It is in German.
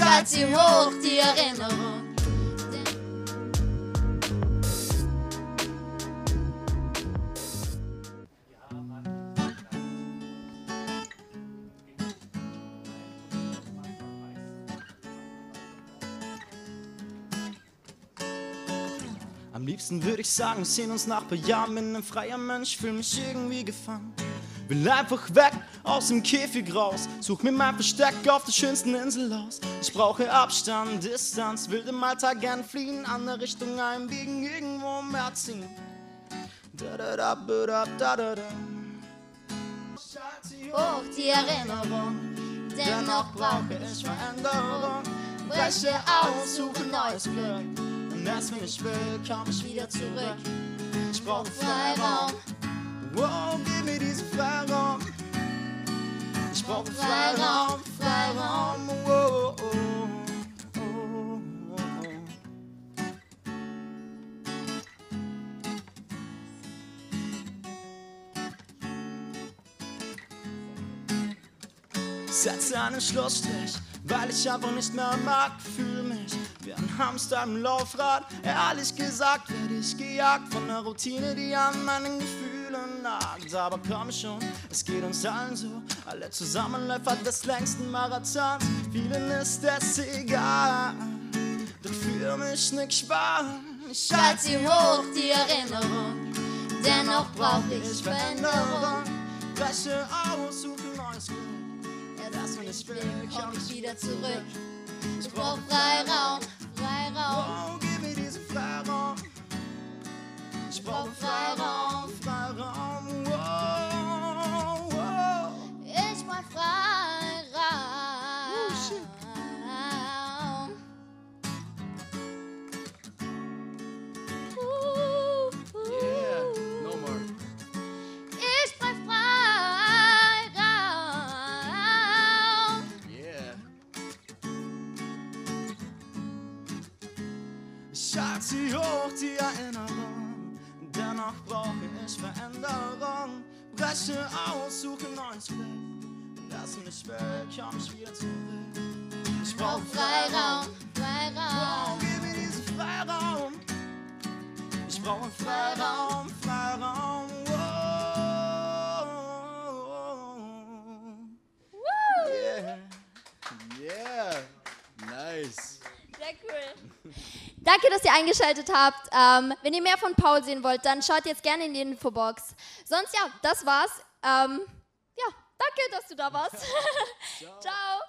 Halte sie hoch, die Erinnerung. Am liebsten würde ich sagen, sehen uns nach paar Jahren. Bin ein freier Mensch, fühl mich irgendwie gefangen. Will einfach weg aus dem Käfig raus. Such mir mein Versteck auf der schönsten Insel aus. Ich brauche Abstand, Distanz, will im Alltag gern fliehen. Andere Richtung einbiegen, irgendwo mehr ziehen. Da da da da da da da. Hoch, die Erinnerung. Dennoch brauche ich Veränderung. Breche aus, suche neues Glück. Und erst wenn ich will, komm ich Wieder zurück. Ich brauche Freiraum, Wow, gib mir diesen Freiraum. Ich brauche Freiraum, Freiraum. Wow, oh, oh, oh, oh. Setze einen Schlussstrich, weil ich einfach nicht mehr mag, fühle mich wie ein Hamster im Laufrad. Ehrlich gesagt werde ich gejagt von der Routine, die an meinen Gefühlen nagt. Aber komm schon, es geht uns allen so, alle Zusammenläufer des längsten Marathons. Vielen ist es egal, doch für mich nicht sparen. Ich halte sie hoch, die Erinnerung. Dennoch brauche ich Veränderung. Breche aus, suche neues Glück. Erst wenn ich will, komm ich wieder zurück. Ich brauche Ich halte sie hoch, die Erinnerung. Dennoch brauche ich Veränderung. Breche aus, suche Glück. Und das mich will, komm ich wieder zurück. Ich brauche Freiraum. Danke, dass ihr eingeschaltet habt. Ähm, wenn ihr mehr von Paul sehen wollt, dann schaut jetzt gerne in die Infobox. Sonst ja, das war's. Ähm, ja, danke, dass du da warst. Ciao.